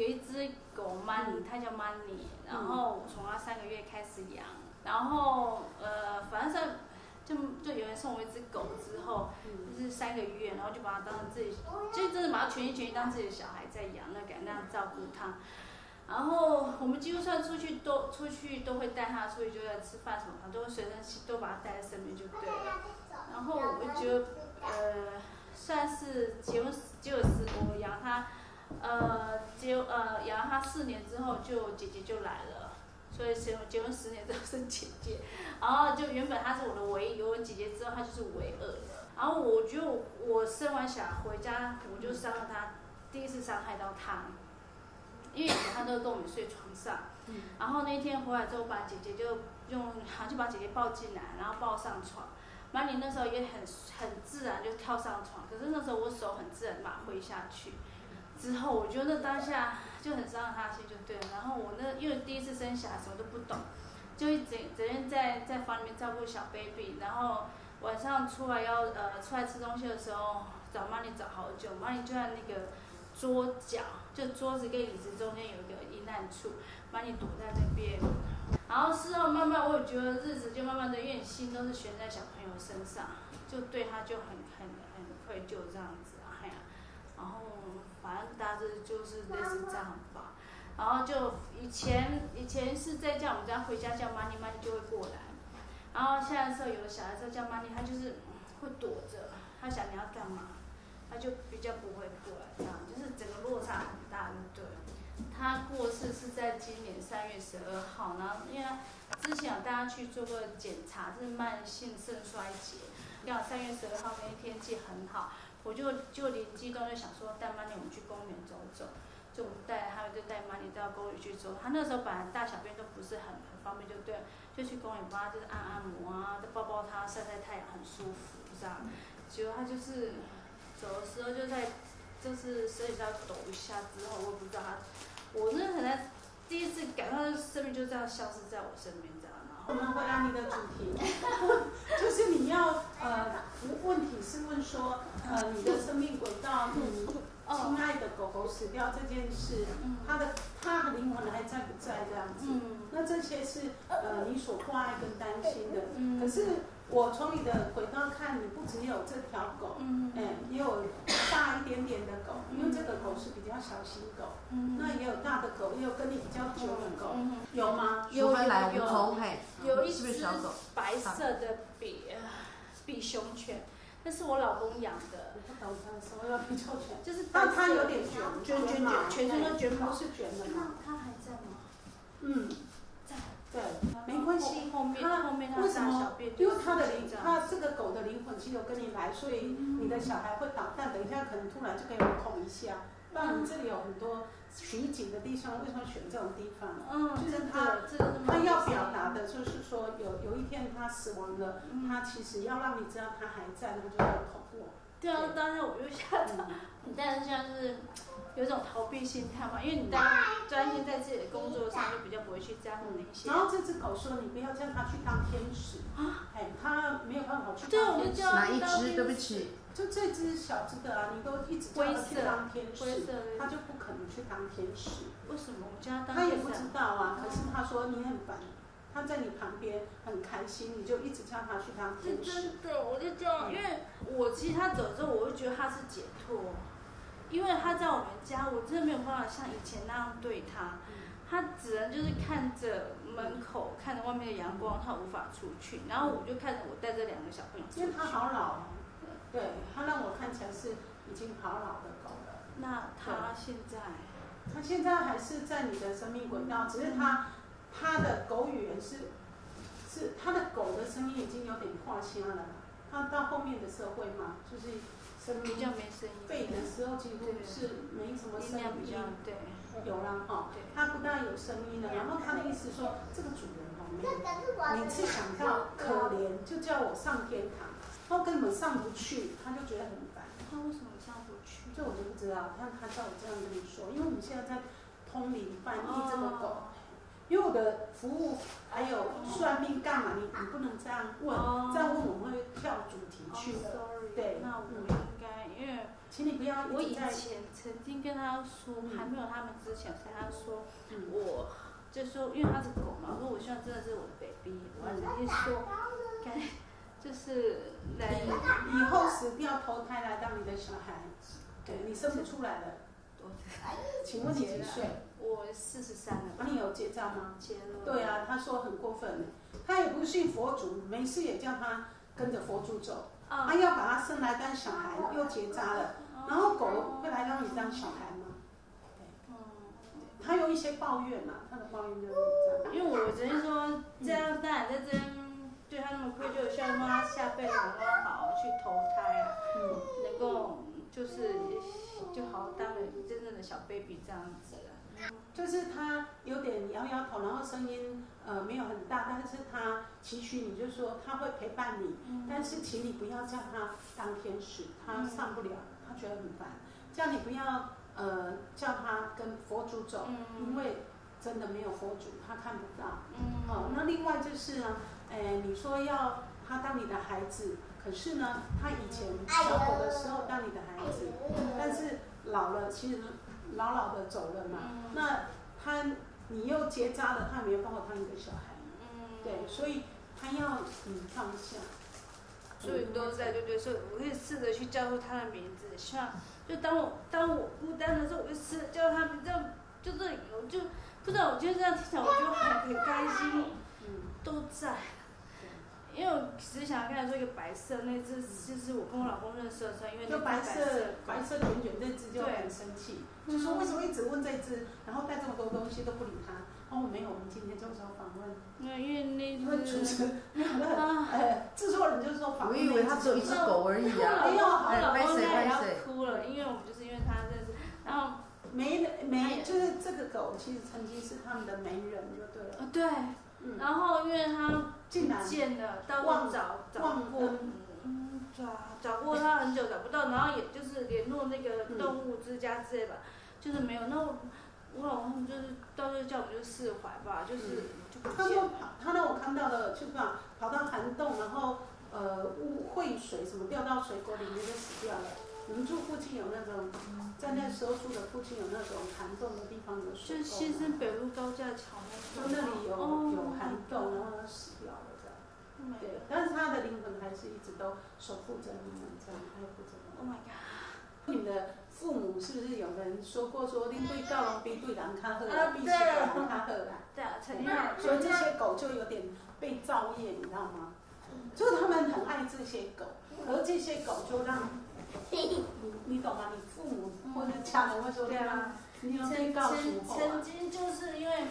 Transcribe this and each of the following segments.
有一只狗 Money，它叫 Money，然后我从它三个月开始养，然后呃，反正是就就有人送我一只狗之后，就是三个月，然后就把它当成自己，就真的把它全心全意当自己的小孩在养，那感那样照顾它。然后我们几乎算出去都出去都会带它出去，就在吃饭什么，都会随身都把它带在身边就对了。然后我就觉得呃，算是结婚就是我养它。呃，结呃养了他四年之后，就姐姐就来了，所以结结婚十年之后生姐姐，然后就原本她是我的唯一，有了姐姐之后她就是唯二了。然后我觉得我生完小孩回家，我就伤了她，第一次伤害到她，因为以前她都跟我们睡床上，然后那天回来之后，把姐姐就用，好像就把姐姐抱进来，然后抱上床，马里那时候也很很自然就跳上床，可是那时候我手很自然把它挥下去。之后我觉得当下就很伤了他心，就对了。然后我那因为第一次生小孩，什么都不懂，就一整整天在在房里面照顾小 baby。然后晚上出来要呃出来吃东西的时候，找妈咪找好久，妈咪就在那个桌角，就桌子跟椅子中间有一个阴暗处，妈咪躲在那边。然后事后慢慢我也觉得日子就慢慢的，因为心都是悬在小朋友身上，就对他就很很很愧疚这样子啊，呀，然后。反正大致就是类似这样吧，然后就以前以前是在叫我们家回家叫 money money 就会过来，然后现在时候有的小孩子叫 money，他就是会躲着，他想你要干嘛，他就比较不会过来，这样就是整个落差很大，对。他过世是在今年三月十二号，然后因为之前有大家去做过检查，是慢性肾衰竭，刚好三月十二号那天天气很好。我就就灵机一动就想说带 Money 我们去公园走走，就我们带他们就带 Money 到公园去走。他那时候本来大小便都不是很很方便，就对，就去公园帮他就是按按摩啊，再抱抱他晒晒太阳很舒服这样。结果他就是走的时候就在就是身体上抖一下之后，我也不知道他，我那可能第一次感到生命就这样消失在我身边。我们回答你的主题，就是你要呃，问题是问说呃，你的生命轨道，你亲爱的狗狗死掉这件事，它的它的灵魂还在不在这样子？那这些是呃你所挂碍跟担心的，可是。我从你的轨道看，你不只有这条狗，哎，也有大一点点的狗，因为这个狗是比较小型狗，那也有大的狗，也有跟你比较久的狗，有吗？有有有，有一只白色的比比熊犬，那是我老公养的。不懂它什么叫比熊犬？就是，但它有点卷卷卷卷，全身都卷不是卷的吗？它还在吗？嗯。对，没关系。他为什么？因为他的灵，他这个狗的灵魂其实有跟你来，所以你的小孩会捣蛋，等一下可能突然就可以捅一下。那你这里有很多取景的地方，为什么选这种地方？嗯，就是他，他要表达的就是说，有有一天他死亡了，他其实要让你知道他还在，那就要捅我。对啊，当时我就吓到，但是现在是。有一种逃避心态嘛，因为你在专心在自己的工作上，就比较不会去在乎那些。然后这只狗说：“你不要叫它去当天使啊！”哎，它没有办法去当天使。哪一只？对不起。就这只小只的啊，你都一直叫它去当天使，它就不可能去当天使。为什么？我叫它当天使它也不知道啊。可是它说你很烦，它在你旁边很开心，你就一直叫他去当天使。真的，我就叫，因为我其实他走之后，我就觉得他是解脱。因为他在我们家，我真的没有办法像以前那样对他，他只能就是看着门口，看着外面的阳光，他无法出去。然后我就看着我带着两个小朋友，因为他好老，对他让我看起来是已经好老的狗了。那他现在，他现在还是在你的生命轨道，只是他他的狗语言是是他的狗的声音已经有点化纤了。他到后面的社会嘛，就是。比较没声音，背的时候几乎是没什么声音，对，有了哈，他不但有声音了，然后他的意思说，这个主人哈没有，每次想到可怜就叫我上天堂，他根本上不去，他就觉得很烦。他为什么上不去？这我就不知道，他他叫我这样跟你说，因为我们现在在通灵翻译这个狗。因为我的服务还有算命干嘛？你你不能这样问，这样问我们会跳主题去的。对，那我应该，因为请你不要我以。前曾经跟他说，嗯还没有他们之前，跟他说，嗯我就说，因为他是狗嘛，我说我希望真的是我的 baby，我还曾经说，该就是来，以后死掉投胎来当你的小孩，对你生不出来了。我请问你几岁？我四十三了你有结扎吗？结了，对啊，他说很过分的，他也不信佛祖，没事也叫他跟着佛祖走，啊他要把他生来当小孩，又结扎了，然后狗会来让你当小孩吗？嗯，他有一些抱怨嘛，他的抱怨就是这样。因为我只是说这样，当然在这边对他那么愧疚，希望说他下辈子能够好好去投胎啊，嗯，能够就是就好好当个真正的小 baby 这样子了。就是他有点摇摇头，然后声音呃没有很大，但是他期许你，就是说他会陪伴你，但是请你不要叫他当天使，他上不了，他觉得很烦。叫你不要呃叫他跟佛祖走，因为真的没有佛祖，他看不到。嗯，好，那另外就是呢，哎，你说要他当你的孩子，可是呢，他以前小狗的时候当你的孩子，但是老了，其实老老的走了嘛，那他你又结扎了，他没有办法当你的小孩，嗯，对，所以他要你放下。所以都在对对，所以我会试着去叫出他的名字，希望就当我当我孤单的时候，我就试着叫他名样就这里我就不知道，我觉得这样听起来我觉得很很开心，嗯，都在。因为我只是想跟他说一个白色那只，就是我跟我老公认识的时候，因为那就白只白色白色卷卷那只就很生气，就说为什么一直问这只，然后带这么多东西都不理他。哦，没有，我们今天就是要访问，那因为那因为主只持人没有很啊，呃，制作人就是说访我问以为他只有一只狗而已啊。哎呦我老公他也要哭了，因为我们就是因为他认识，然后没没，就是这个狗其实曾经是他们的媒人，就对了。呃对，嗯，然后因为他不见了，到忘处找找过，嗯，找找过他很久找不到，然后也就是联络那个动物之家之类吧，就是没有。那我我老公就是到时候叫我们就释怀吧，就是就不见了。他说跑，他让我看到了，就跑跑到涵洞，然后呃污秽水什么掉到水沟里面就死掉了。我们住附近有那种，在那时候住的附近有那种涵洞的地方有水就是新生北路高架桥那就那里有哦有涵洞，然后它死掉了这样。Oh 对但是他的灵魂还是一直都守护着你们，这样爱护着你们。Oh my god，你们的父母是不是有人说过说，你对教龙比对人较好啊啊，比起人较好啦？对啊，曾经有所以这些狗就有点被造业，你知道吗？就是他们很爱这些狗，而这些狗就让你你懂吗？你父母或者家人会说，对啊。你要曾被告诉曾后啊，曾经就是因为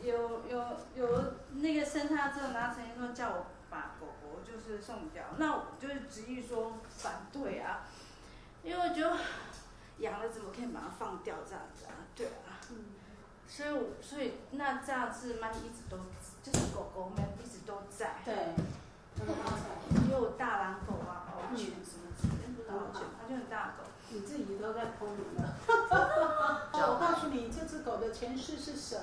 有有有那个生他之后，然后曾经说叫我把狗狗就是送掉，那我就是执意说反对啊，因为我觉得养了怎么可以把它放掉这样子啊？对啊，嗯。所以我所以那这样是曼一直都就是狗狗们一直都在，对，大狼狗啊、獒犬它就很大狗。你自己都在偷你了。我告诉你，这只狗的前世是蛇，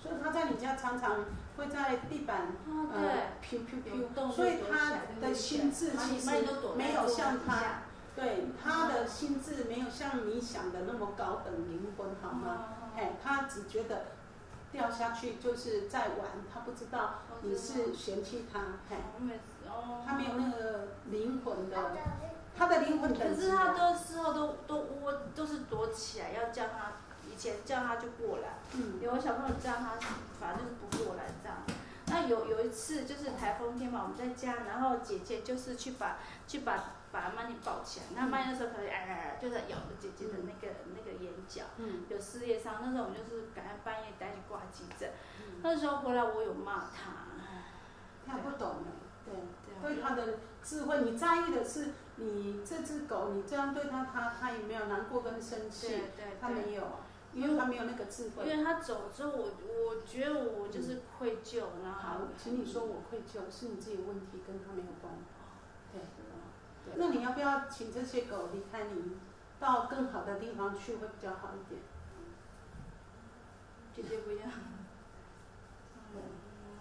所以它在你家常常会在地板啊，呃对。飘飘动飘，所以它的心智其实没有像它，对它的心智没有像你想的那么高等灵魂，好吗？哎，它只觉得掉下去就是在玩，它不知道你是嫌弃它，嘿，哦，它没有那个灵魂的，它的灵魂可是他啊。都事后都都窝都是躲起来，要叫他以前叫他就过来，嗯有小朋友叫他，反正就是不过来这样。那有有一次就是台风天嘛，我们在家，然后姐姐就是去把去把把曼妮抱起来，那曼妮那时候可能哎哎哎，就在咬着姐姐的那个那个眼角，嗯有撕裂伤。那时候我们就是赶快半夜带去挂急诊。嗯，那时候回来我有骂他，他不懂的，对。对对他的智慧，你在意的是你这只狗，你这样对它，它它也没有难过跟生气，它。没有啊，因为它没有那个智慧。因为它走之后，我我觉得我就是愧疚，然后好，请你说我愧疚，是你自己的问题，跟它没有关。对，对。那你要不要请这些狗离开你，到更好的地方去，会比较好一点？姐姐不要。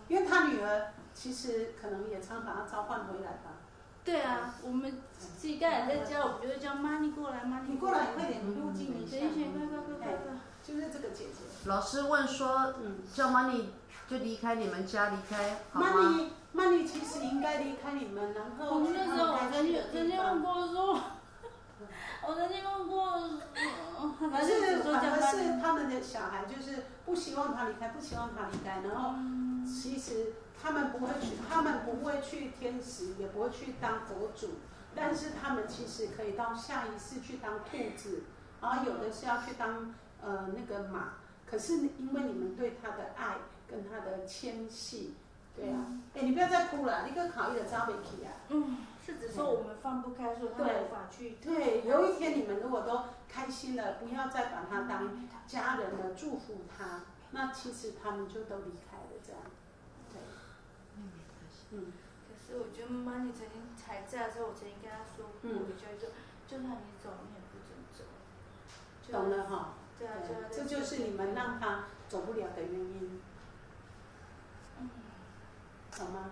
因为他女儿其实可能也常把它召唤回来吧。对啊，我们自己刚才在家，我们就会叫 money 过来，money 你过来快点，你录进一下等。一下，快快快快快！就是这个姐姐。老师问说，嗯叫 Money 就离开你们家，离开好吗？，Money Money 其实应该离开你们，然我后去们那时候，我曾经曾经问。过说，我曾经问过，呃反反正反而是他们的小孩，就是不希望他离开，不希望他离开，然后嗯其实他们不会去，他们不会去天使，也不会去当佛祖，但是他们其实可以到下一世去当兔子，然后有的是要去当呃那个马，可是因为你们对他的爱跟他的纤细，对啊，哎、你不要再哭了，你个考虑的扎维奇啊。嗯，是指说我们放不开，说他对无法去。对，有一天你们如果都开心了，不要再把他当家人了，祝福他，那其实他们就都离开了，这样。可是我觉得 money 曾经还在的时候，我曾经跟他说过，一个，就算你走，你也不准走。懂了哈。对啊，对啊，这就是你们让他走不了的原因，嗯懂吗？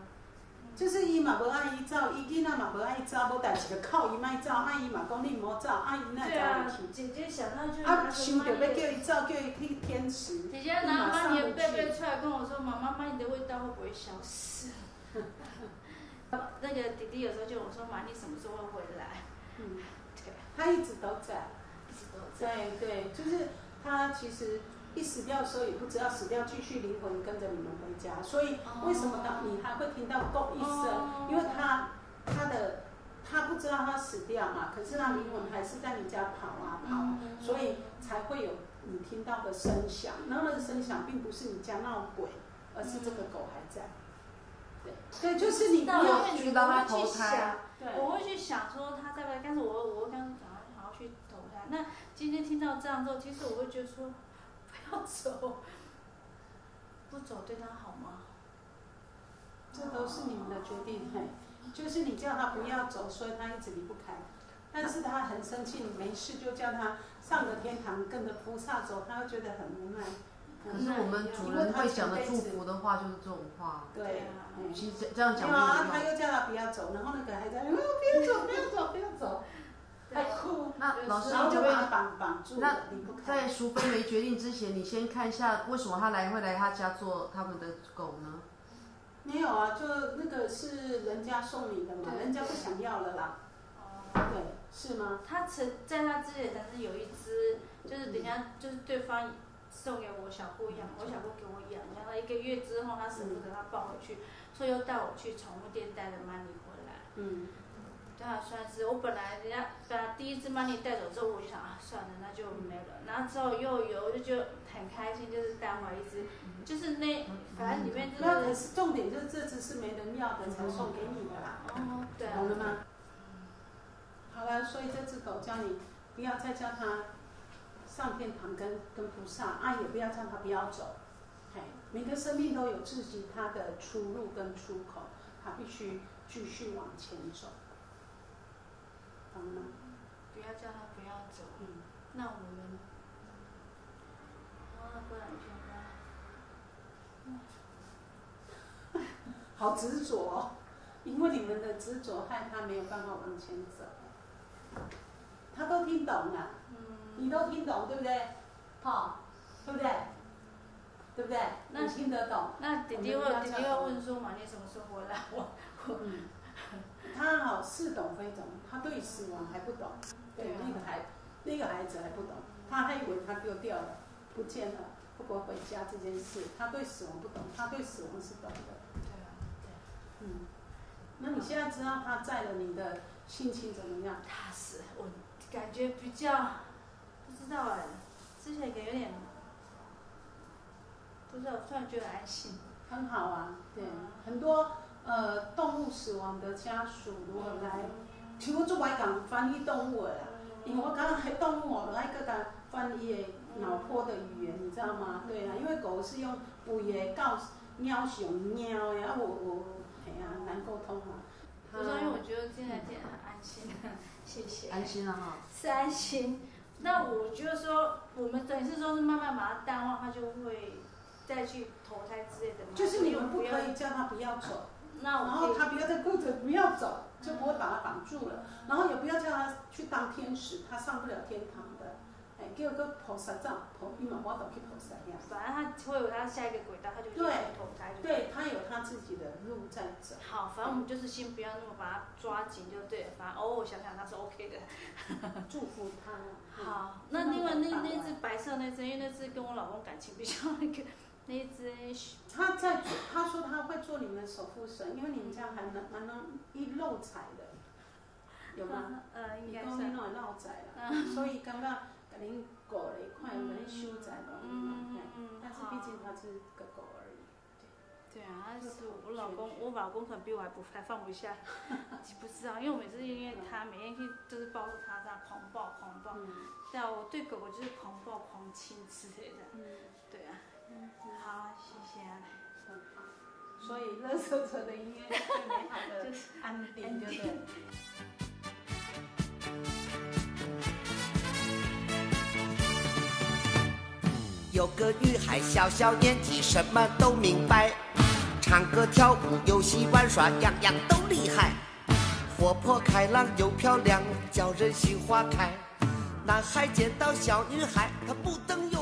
就是伊嘛无爱伊走，伊囡仔嘛无爱伊走，无代志就靠伊莫走，啊伊嘛讲你毋好走，啊伊那对啊走，去。姐姐想到就啊，想着要叫伊走，叫伊去天池。姐姐拿妈你的贝贝出来跟我说：“妈妈，妈你的味道会不会消失？” 那个弟弟有时候就我说：“妈，你什么时候会回来嗯，？” 对，他一直都在。一直都在。对对，就是他其实一死掉的时候也不知道死掉，继续灵魂跟着你们回家。所以为什么当你还会听到“咚”一声？哦因为他他的他不知道他死掉嘛，可是他灵魂还是在你家跑啊跑，嗯所以才会有你听到的声响。然后那个声响并不是你家闹鬼，而是这个狗还在。对，对，就是你不到要了去让它我会去投胎想，对。我会去想说他在不在，但是我我会刚刚讲好要去投胎。那今天听到这样之后，其实我会觉得说，不要走，不走对他好吗？这都是你们的决定，嘿，就是你叫他不要走，所以他一直离不开。但是他很生气，你没事就叫他上了天堂，跟着菩萨走，他会觉得很无奈。可是我们主人会讲的祝福的话就是这种话，对，嗯其实这这样讲没有啊。他又叫他不要走，然后那个还在，哎，不要走，不要走，不要走，还哭，那老师然后就你就会把绑绑住那。在淑芬没决定之前，你先看一下为什么他来会来他家做他们的狗呢？没有啊，就那个是人家送你的嘛，人家不想要了啦，哦。对，是吗？他曾在他之前曾经有一只，就是人家就是对方送给我小姑养，我小姑给我养，养了一个月之后，她舍不得她抱回去，所以又带我去宠物店带了 money 回来。嗯，对啊，算是我本来人家把第一只 money 带走之后，我就想啊算了，那就没了。然后之后又有，我就觉得很开心，就是带回来一只，就是那反正里面就那可是是重点就是这只是没人要的才送给你的啦。哦对啊懂，了吗？好了，所以这只狗叫你不要再叫它上天堂跟跟菩萨啊，也不要叫他不要走。哎，每个生命都有自己它的出路跟出口，他必须继续往前走。懂吗？不要叫他不要走。嗯，那我们，哦，那不然先吧。好执着、哦，因为你们的执着害他没有办法往前走。他都听懂了。嗯。你都听懂对不对？好，对不对？对不对？那你听得懂。那弟弟问弟弟要问说嘛，你什么时候回来？我嗯，他好似懂非懂，他对死亡还不懂。对，对啊那个孩那个孩子还不懂，他还以为他丢掉了，不见了，会不会回家这件事，他对死亡不懂，他对死亡是懂的。对啊，对嗯，那你现在知道他在了，你的心情怎么样？踏实，我感觉比较不知道哎，之前感觉有点不知道，突然觉得安心。很好啊，对嗯，很多呃动物死亡的家属如何来，其实我做外讲翻译动物的啦。因为我刚刚还动物哦，来个他翻译的脑波的语言，你知道吗？对啊，因为狗是用胃的告喵熊喵呀，啊我我哎呀难沟通嘛。不是，因为我觉得现在这样很安心，谢谢。安心了哈。是安心。那我觉得说，我们等于是说是慢慢把它淡忘，它就会再去投胎之类的嘛。就是你们不可以叫他不要走，那然后我可以他不要再顾着不要走，就不会把他绑住了。然后也不要叫他去当天使，他上不了天堂的。哎，叫个菩萨照，菩伊嘛，我都去菩萨呀。反正他会有他下一个轨道，他就去投胎。对，他有他自己的路在走。好，反正我们就是先不要那么把它抓紧就对了。反正偶尔想想他是 OK 的。祝福他。好，那另外那那只白色那只，因为那只跟我老公感情比较那个。那只，他在做，他说他会做你们的守护神，因为你们家还能蛮能一漏财的，有吗？呃，应该是。你讲你漏财了，所以刚刚给您过了一块，给您修财了，嗯嗯但是毕竟他是个狗而已。对啊，他是我老公，我老公可能比我还不还放不下，不知道，因为我每次因为他每天去就是抱着他，他狂抱狂抱，对啊，我对狗狗就是狂抱狂亲之类的，对啊。好，谢谢啊。所以，乐色车的音乐最美好的 安定，对不有个女孩，小小年纪，什么都明白，唱歌跳舞、游戏玩耍，样样都厉害，活泼开朗又漂亮，叫人心花开。男孩见到小女孩，他不等。